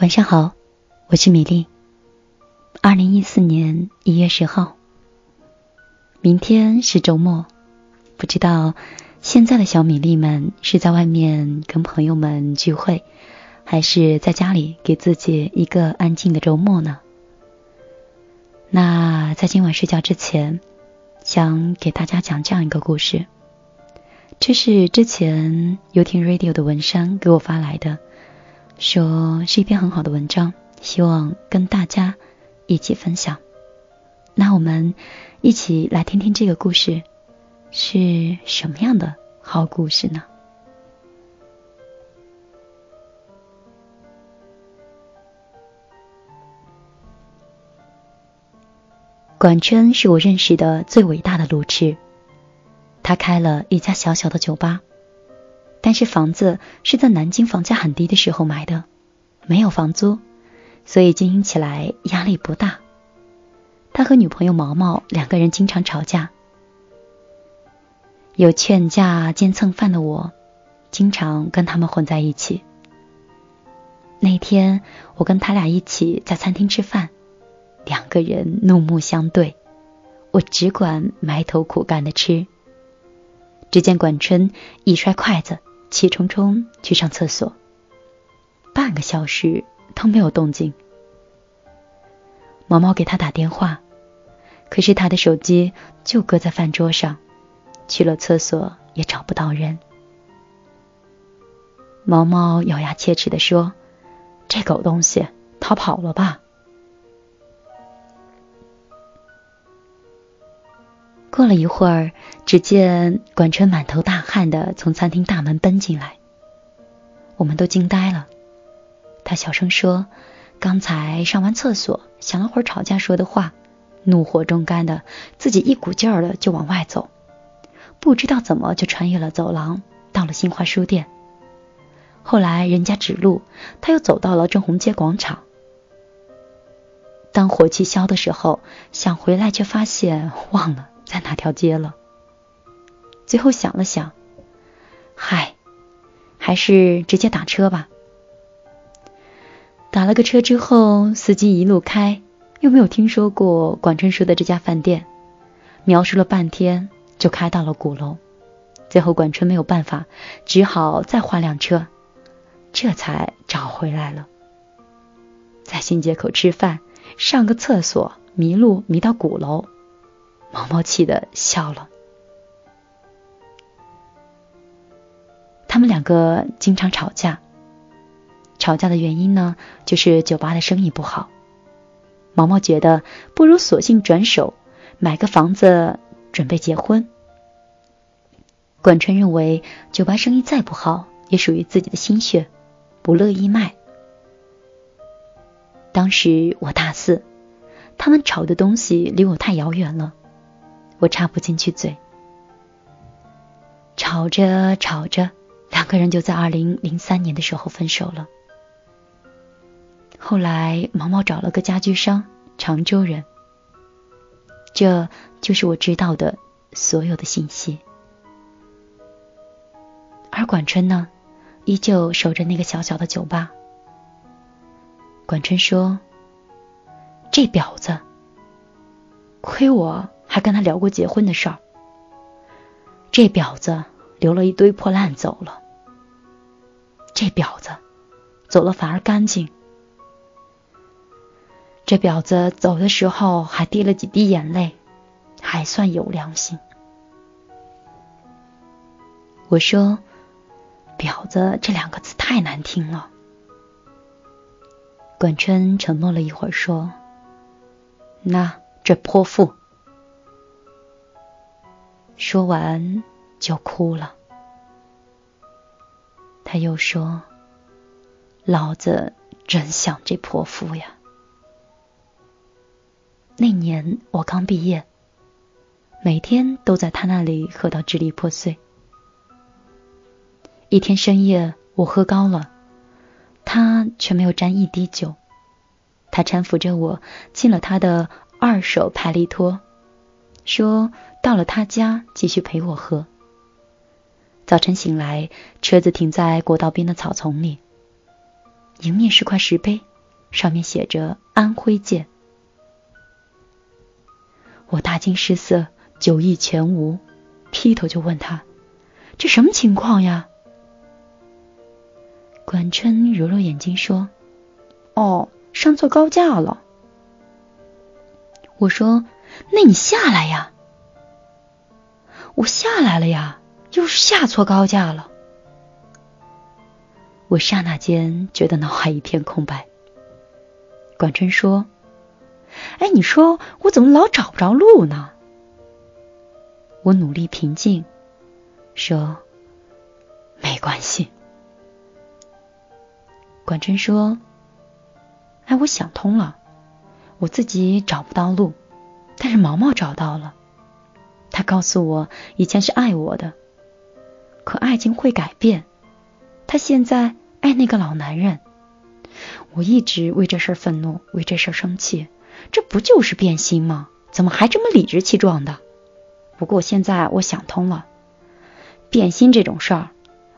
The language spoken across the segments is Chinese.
晚上好，我是米粒。二零一四年一月十号，明天是周末，不知道现在的小米粒们是在外面跟朋友们聚会，还是在家里给自己一个安静的周末呢？那在今晚睡觉之前，想给大家讲这样一个故事。这是之前游艇 Radio 的文山给我发来的。说是一篇很好的文章，希望跟大家一起分享。那我们一起来听听这个故事是什么样的好故事呢？管春是我认识的最伟大的路痴，他开了一家小小的酒吧。但是房子是在南京房价很低的时候买的，没有房租，所以经营起来压力不大。他和女朋友毛毛两个人经常吵架，有劝架兼蹭饭的我，经常跟他们混在一起。那天我跟他俩一起在餐厅吃饭，两个人怒目相对，我只管埋头苦干的吃。只见管春一摔筷子。气冲冲去上厕所，半个小时都没有动静。毛毛给他打电话，可是他的手机就搁在饭桌上，去了厕所也找不到人。毛毛咬牙切齿的说：“这狗东西逃跑了吧？”过了一会儿，只见管春满头大汗的从餐厅大门奔进来，我们都惊呆了。他小声说：“刚才上完厕所，想了会儿吵架说的话，怒火中干的自己一股劲儿的就往外走，不知道怎么就穿越了走廊，到了新华书店。后来人家指路，他又走到了正红街广场。当火气消的时候，想回来却发现忘了。”在哪条街了？最后想了想，嗨，还是直接打车吧。打了个车之后，司机一路开，又没有听说过管春说的这家饭店，描述了半天，就开到了鼓楼。最后管春没有办法，只好再换辆车，这才找回来了。在新街口吃饭，上个厕所，迷路迷到鼓楼。毛毛气的笑了。他们两个经常吵架，吵架的原因呢，就是酒吧的生意不好。毛毛觉得不如索性转手买个房子准备结婚。管春认为酒吧生意再不好，也属于自己的心血，不乐意卖。当时我大四，他们吵的东西离我太遥远了。我插不进去嘴，吵着吵着，两个人就在二零零三年的时候分手了。后来毛毛找了个家居商，常州人。这就是我知道的所有的信息。而管春呢，依旧守着那个小小的酒吧。管春说：“这婊子，亏我。”还跟他聊过结婚的事儿，这婊子留了一堆破烂走了。这婊子走了反而干净。这婊子走的时候还滴了几滴眼泪，还算有良心。我说：“婊子这两个字太难听了。”管春沉默了一会儿，说：“那这泼妇。”说完就哭了。他又说：“老子真想这泼妇呀！”那年我刚毕业，每天都在他那里喝到支离破碎。一天深夜，我喝高了，他却没有沾一滴酒。他搀扶着我进了他的二手拍力托。说到了他家，继续陪我喝。早晨醒来，车子停在国道边的草丛里，迎面是块石碑，上面写着“安徽见”。我大惊失色，酒意全无，劈头就问他：“这什么情况呀？”管春揉揉眼睛说：“哦，上错高架了。”我说：“那你下来呀。”我下来了呀，又是下错高架了。我刹那间觉得脑海一片空白。管春说：“哎，你说我怎么老找不着路呢？”我努力平静，说：“没关系。”管春说：“哎，我想通了，我自己找不到路，但是毛毛找到了。他告诉我，以前是爱我的，可爱情会改变。他现在爱那个老男人。我一直为这事愤怒，为这事生气，这不就是变心吗？怎么还这么理直气壮的？不过现在我想通了，变心这种事儿，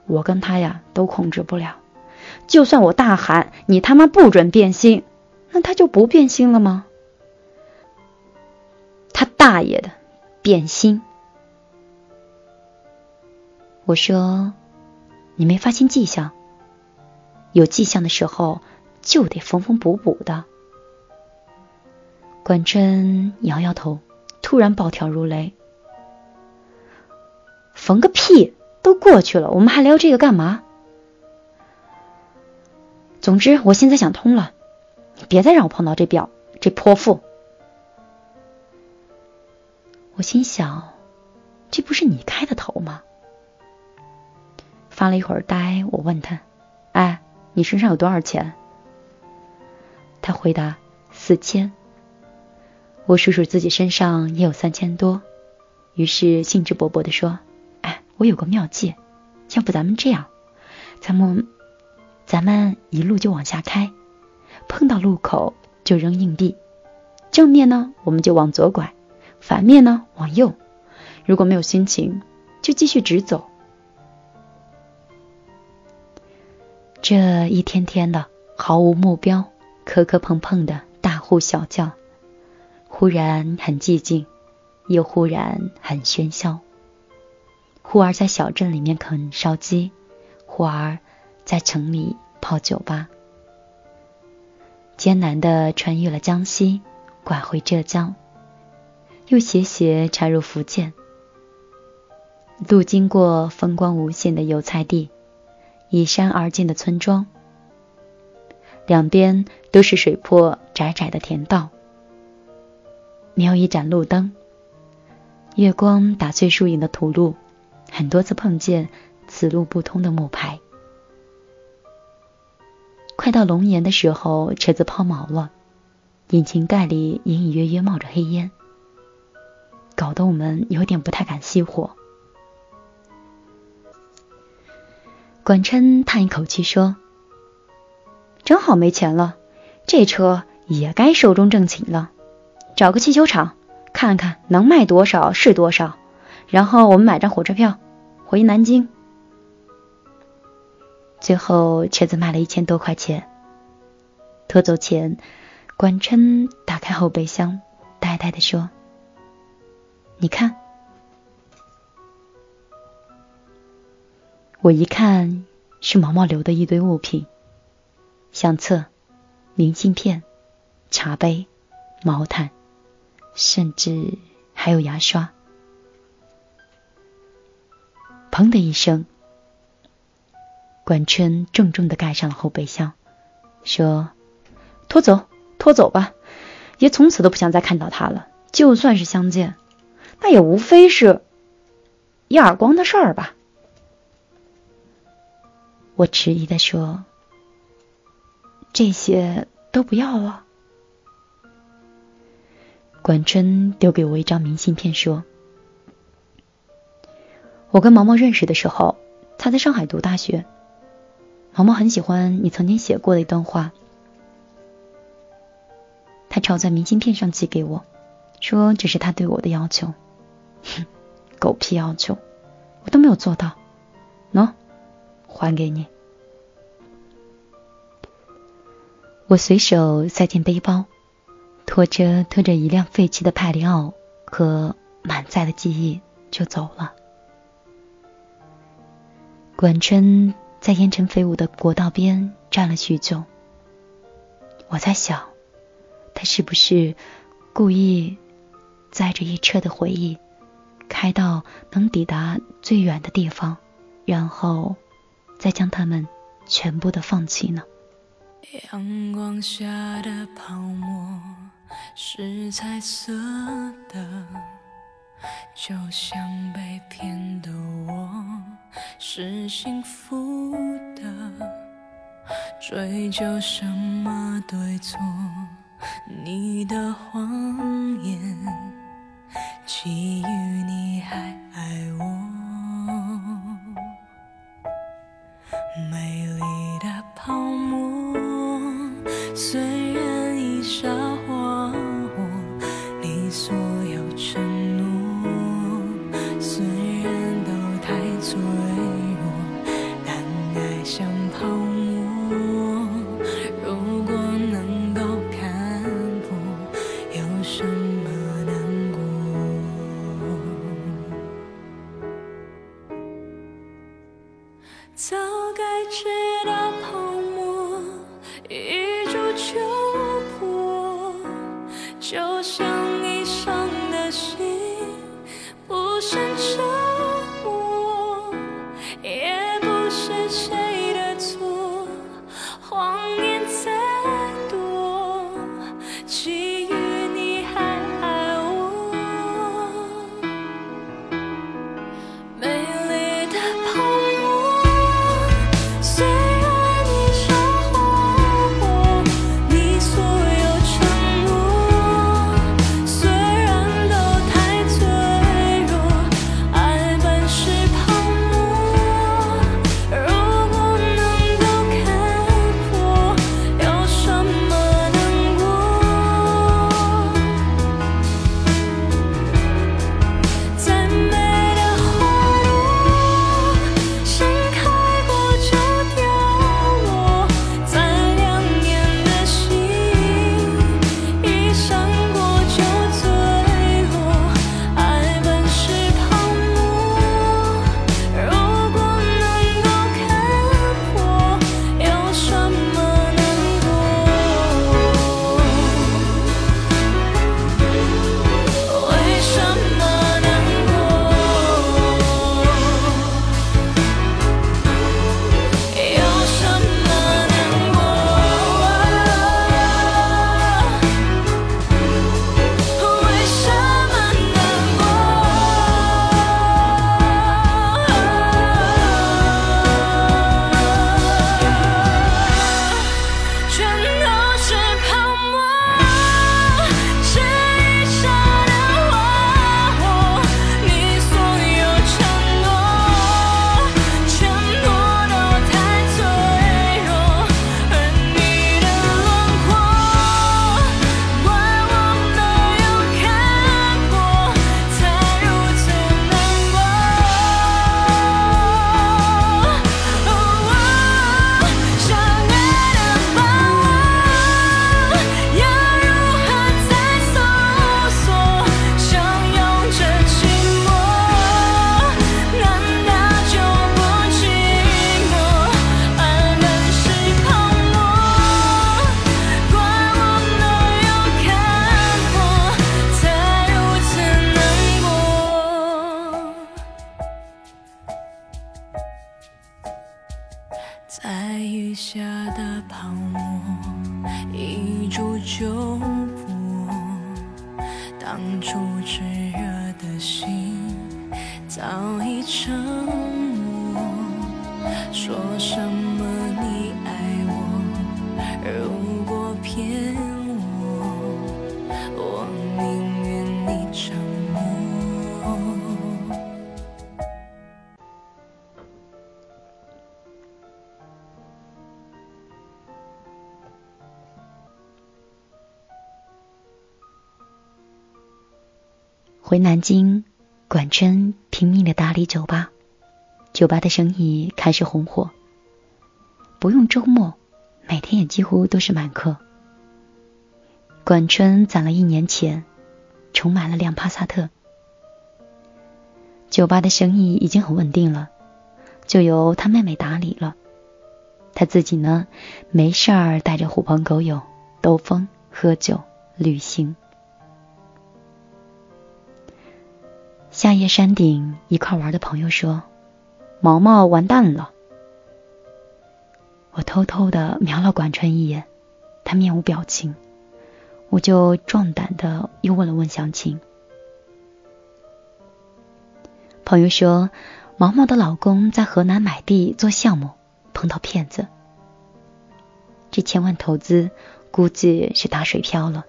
我跟他呀都控制不了。就算我大喊“你他妈不准变心”，那他就不变心了吗？他大爷的，变心！我说，你没发现迹象？有迹象的时候就得缝缝补补的。管真摇摇头，突然暴跳如雷：“缝个屁！都过去了，我们还聊这个干嘛？”总之，我现在想通了，你别再让我碰到这婊这泼妇。我心想，这不是你开的头吗？发了一会儿呆，我问他：“哎，你身上有多少钱？”他回答：“四千。”我数数自己身上也有三千多，于是兴致勃勃的说：“哎，我有个妙计，要不咱们这样，咱们……”咱们一路就往下开，碰到路口就扔硬币。正面呢，我们就往左拐；反面呢，往右。如果没有心情，就继续直走。这一天天的毫无目标，磕磕碰碰的大呼小叫，忽然很寂静，又忽然很喧嚣。忽而在小镇里面啃烧鸡，忽而……在城里泡酒吧，艰难的穿越了江西，拐回浙江，又斜斜插入福建。路经过风光无限的油菜地，依山而建的村庄，两边都是水坡窄窄的田道，没有一盏路灯。月光打碎树影的土路，很多次碰见此路不通的木牌。快到龙岩的时候，车子抛锚了，引擎盖里隐隐约约冒着黑烟，搞得我们有点不太敢熄火。管琛叹一口气说：“正好没钱了，这车也该寿终正寝了，找个汽修厂看看能卖多少是多少，然后我们买张火车票回南京。”最后，车子卖了一千多块钱。拖走前，管琛打开后备箱，呆呆的说：“你看。”我一看，是毛毛留的一堆物品：相册、明信片、茶杯、毛毯，甚至还有牙刷。砰的一声。管春重重的盖上了后备箱，说：“拖走，拖走吧，爷从此都不想再看到他了。就算是相见，那也无非是一耳光的事儿吧。”我迟疑的说：“这些都不要了。”管春丢给我一张明信片，说：“我跟毛毛认识的时候，他在上海读大学。”毛毛很喜欢你曾经写过的一段话，他抄在明信片上寄给我，说这是他对我的要求。哼 狗屁要求我都没有做到喏还给你。我随手塞进背包拖车拖着一辆废弃的派里奥和满载的记忆就走了。管春在烟尘飞舞的国道边站了许久我在想他是不是故意载着一车的回忆开到能抵达最远的地方然后再将它们全部的放弃呢？阳光下的泡沫是彩色的就像被骗的我是幸福的追究什么对错你的谎言基于你还爱我，美丽的泡沫，随。回南京管春拼命的打理酒吧。酒吧的生意开始红火。不用周末每天也几乎都是满客。管春攒了一年钱重买了辆帕萨特。酒吧的生意已经很稳定了就由他妹妹打理了。他自己呢没事儿带着狐朋狗友兜风喝酒旅行。夏夜山顶一块玩的朋友说：“毛毛完蛋了。”我偷偷的瞄了管春一眼，他面无表情，我就壮胆的又问了问详情。朋友说，毛毛的老公在河南买地做项目，碰到骗子，这千万投资估计是打水漂了，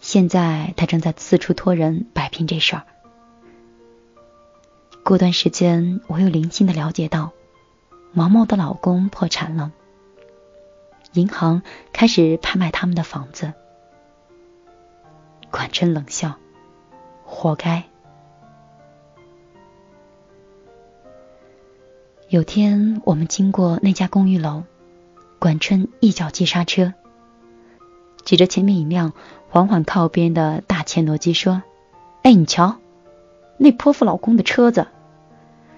现在他正在四处托人摆平这事儿。过段时间，我又零星的了解到，毛毛的老公破产了，银行开始拍卖他们的房子。管春冷笑：“活该。”有天我们经过那家公寓楼，管春一脚急刹车，指着前面一辆缓缓靠边的大切诺基说：“哎，你瞧，那泼妇老公的车子。”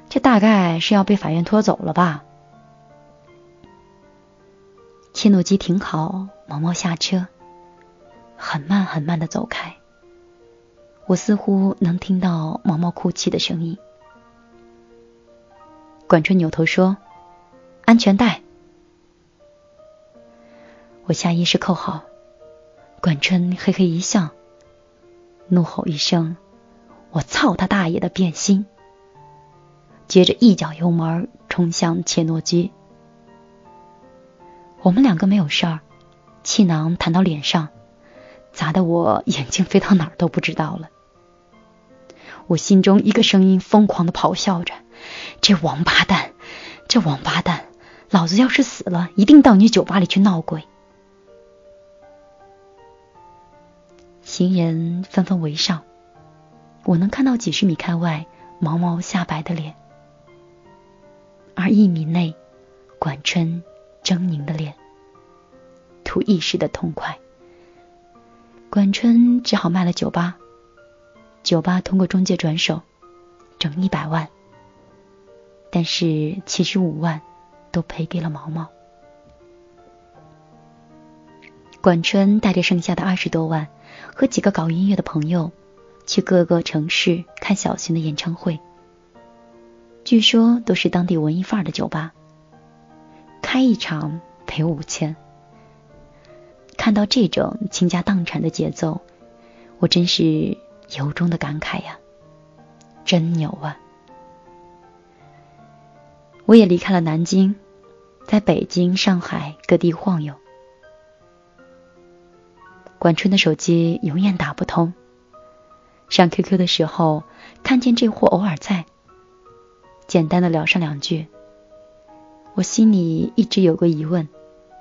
这大概是要被法院拖走了吧？切诺基停好，毛毛下车，很慢很慢的走开。我似乎能听到毛毛哭泣的声音。管春扭头说：“安全带。”我下意识扣好。管春嘿嘿一笑，怒吼一声：“我操他大爷的变心！”接着一脚油门冲向切诺基，我们两个没有事儿，气囊弹到脸上，砸得我眼睛飞到哪儿都不知道了。我心中一个声音疯狂的咆哮着：“这王八蛋，这王八蛋，老子要是死了，一定到你酒吧里去闹鬼！”行人纷纷围上，我能看到几十米开外毛毛下白的脸。而一米内，管春狰狞的脸，图一时的痛快。管春只好卖了酒吧，酒吧通过中介转手，挣一百万，但是七十五万都赔给了毛毛。管春带着剩下的二十多万，和几个搞音乐的朋友，去各个城市看小型的演唱会。据说都是当地文艺范儿的酒吧，开一场赔五千。看到这种倾家荡产的节奏，我真是由衷的感慨呀，真牛啊！我也离开了南京，在北京、上海各地晃悠。管春的手机永远打不通，上 QQ 的时候看见这货偶尔在。简单的聊上两句，我心里一直有个疑问，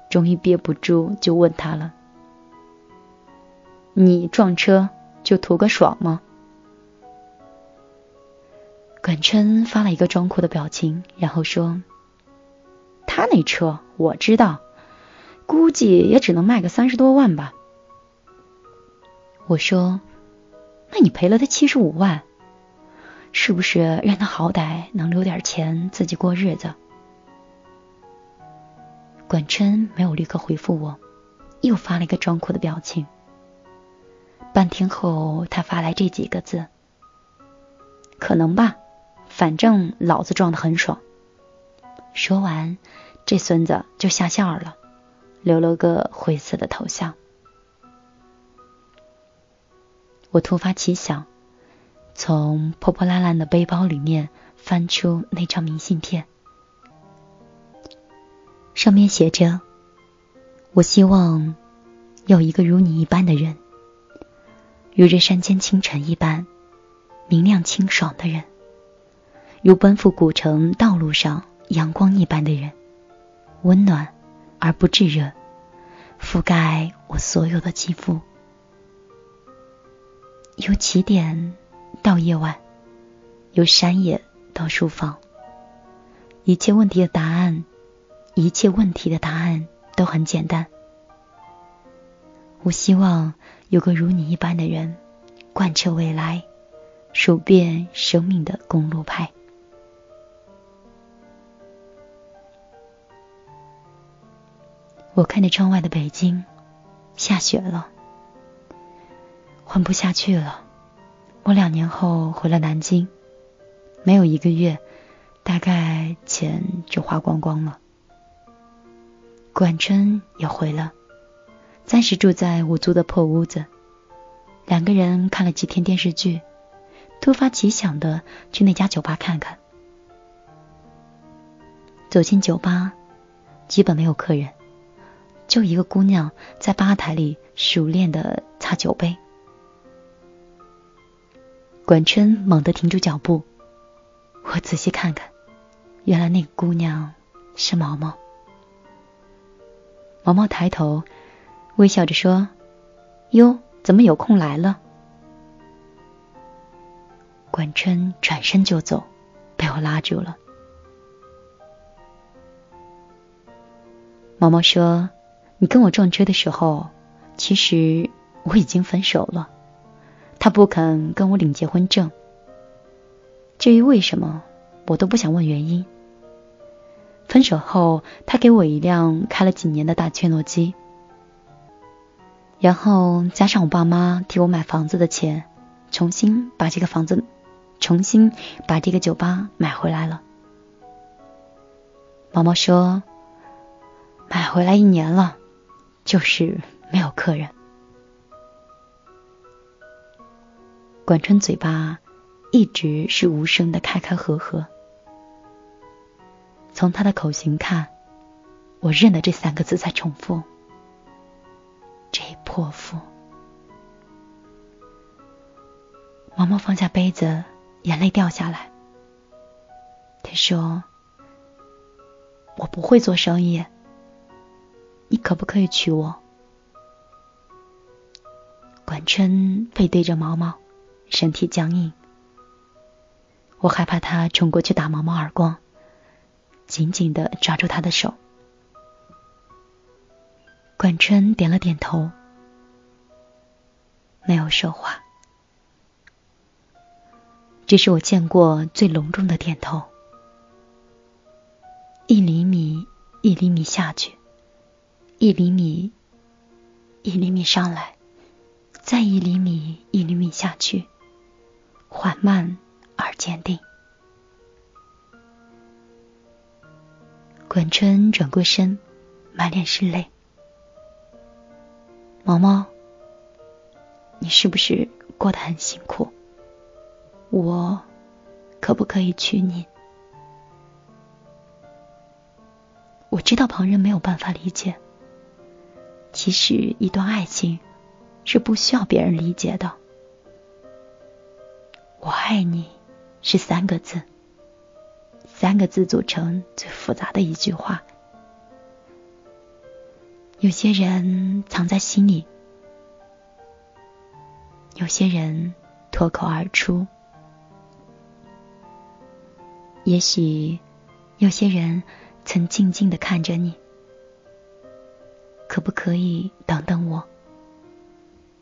终于憋不住就问他了：“你撞车就图个爽吗？”管春发了一个装酷的表情，然后说：“他那车我知道，估计也只能卖个三十多万吧。”我说：“那你赔了他七十五万？”是不是让他好歹能留点钱自己过日子？管春没有立刻回复我，又发了一个装酷的表情。半天后，他发来这几个字：“可能吧，反正老子撞得很爽。”说完，这孙子就下线了，留了个灰色的头像。我突发奇想。从破破烂烂的背包里面翻出那张明信片，上面写着：“我希望有一个如你一般的人，如这山间清晨一般明亮清爽的人，如奔赴古城道路上阳光一般的人，温暖而不炙热，覆盖我所有的肌肤，由起点。”到夜晚，由山野到书房，一切问题的答案，一切问题的答案都很简单。我希望有个如你一般的人，贯彻未来，数遍生命的公路牌。我看着窗外的北京，下雪了，混不下去了。我两年后回了南京，没有一个月，大概钱就花光光了。管春也回了，暂时住在我租的破屋子。两个人看了几天电视剧，突发奇想的去那家酒吧看看。走进酒吧，基本没有客人。就一个姑娘在吧台里熟练的擦酒杯。管春猛地停住脚步，我仔细看看，原来那个姑娘是毛毛。毛毛抬头，微笑着说：“哟，怎么有空来了？”管春转身就走，被我拉住了。毛毛说。你跟我撞车的时候，其实我已经分手了。他不肯跟我领结婚证。至于为什么，我都不想问原因。分手后，他给我一辆开了几年的大切诺基，然后加上我爸妈替我买房子的钱，重新把这个房子，重新把这个酒吧买回来了。毛毛说，买回来一年了。就是没有客人。管春嘴巴一直是无声的开开合合，从他的口型看，我认得这三个字在重复。这泼妇。毛毛放下杯子，眼泪掉下来。他说：“我不会做生意。”你可不可以娶我？管春背对着毛毛，身体僵硬。我害怕他冲过去打毛毛耳光，紧紧的抓住他的手。管春点了点头，没有说话。这是我见过最隆重的点头，一厘米一厘米下去。一厘米，一厘米上来，再一厘米，一厘米下去，缓慢而坚定。管春转过身，满脸是泪。毛毛，你是不是过得很辛苦？我可不可以娶你？我知道旁人没有办法理解。其实，一段爱情是不需要别人理解的。爱你是三个字，三个字组成最复杂的一句话。有些人藏在心里，有些人脱口而出。也许，有些人曾静静的看着你。可不可以等等我？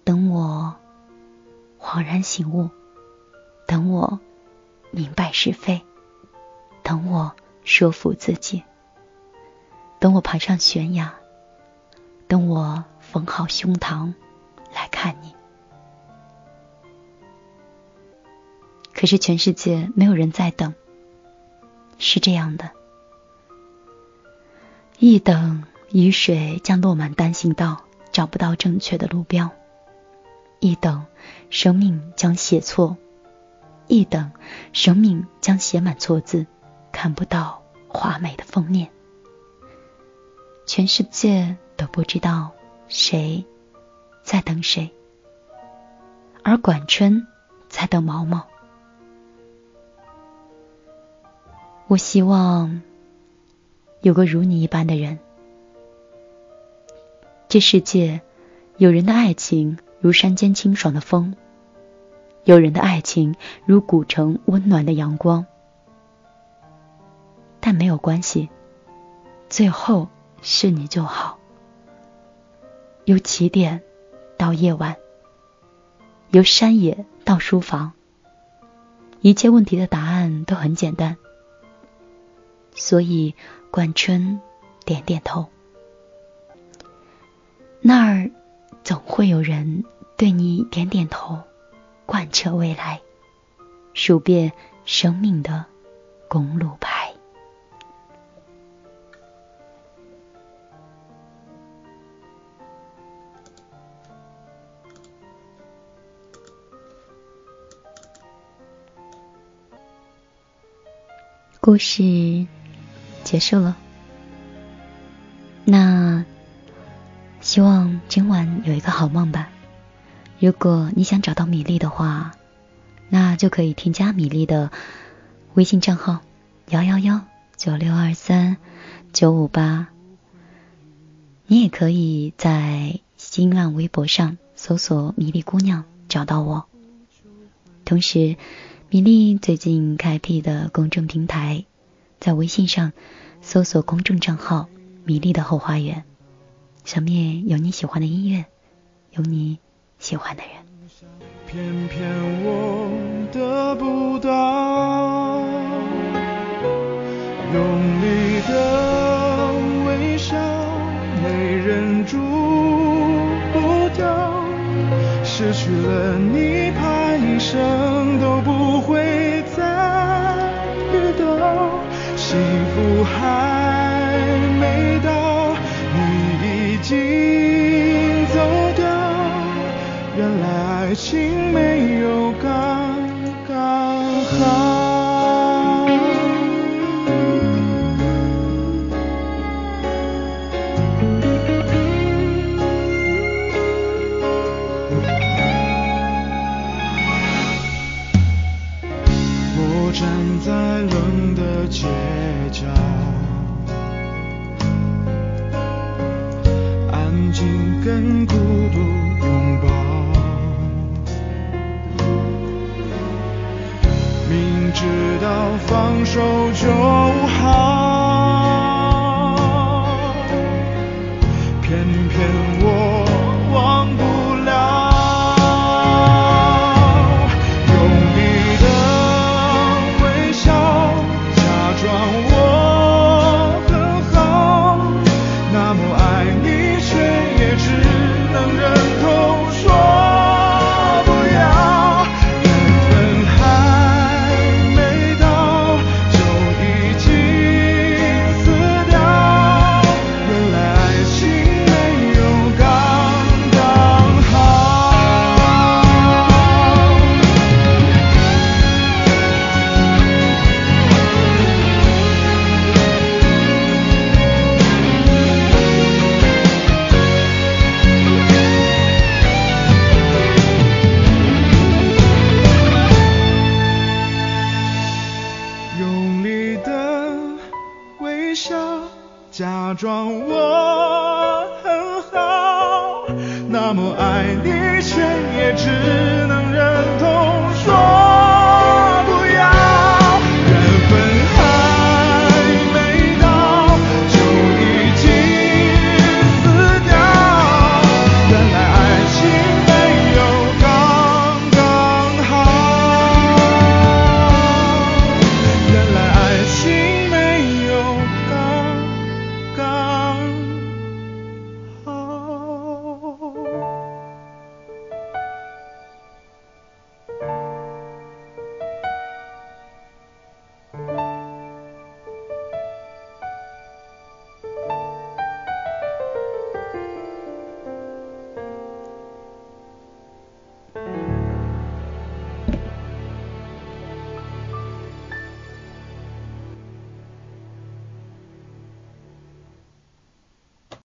等我恍然醒悟，等我明白是非，等我说服自己，等我爬上悬崖，等我缝好胸膛来看你。可是全世界没有人在等，是这样的，一等。雨水将落满单行道，找不到正确的路标；一等，生命将写错；一等，生命将写满错字，看不到华美的封面。全世界都不知道谁在等谁，而管春在等毛毛。我希望有个如你一般的人。这世界，有人的爱情如山间清爽的风，有人的爱情如古城温暖的阳光。但没有关系，最后是你就好。由起点到夜晚，由山野到书房，一切问题的答案都很简单。所以冠春点点头，那儿总会有人对你点点头，贯彻未来，数遍生命的公路牌。故事结束了，那希望今晚有一个好梦吧。如果你想找到米粒的话，那就可以添加米粒的微信账号幺幺幺九六二三九五八。你也可以在新浪微博上搜索“米粒姑娘”找到我。同时。米粒最近开辟的公众平台，在微信上搜索公众账号“米粒的后花园”，上面有你喜欢的音乐，有你喜欢的人。偏偏我得不到，用力的微笑没忍住不掉，失去了你，怕一生都不会再遇到，幸福还来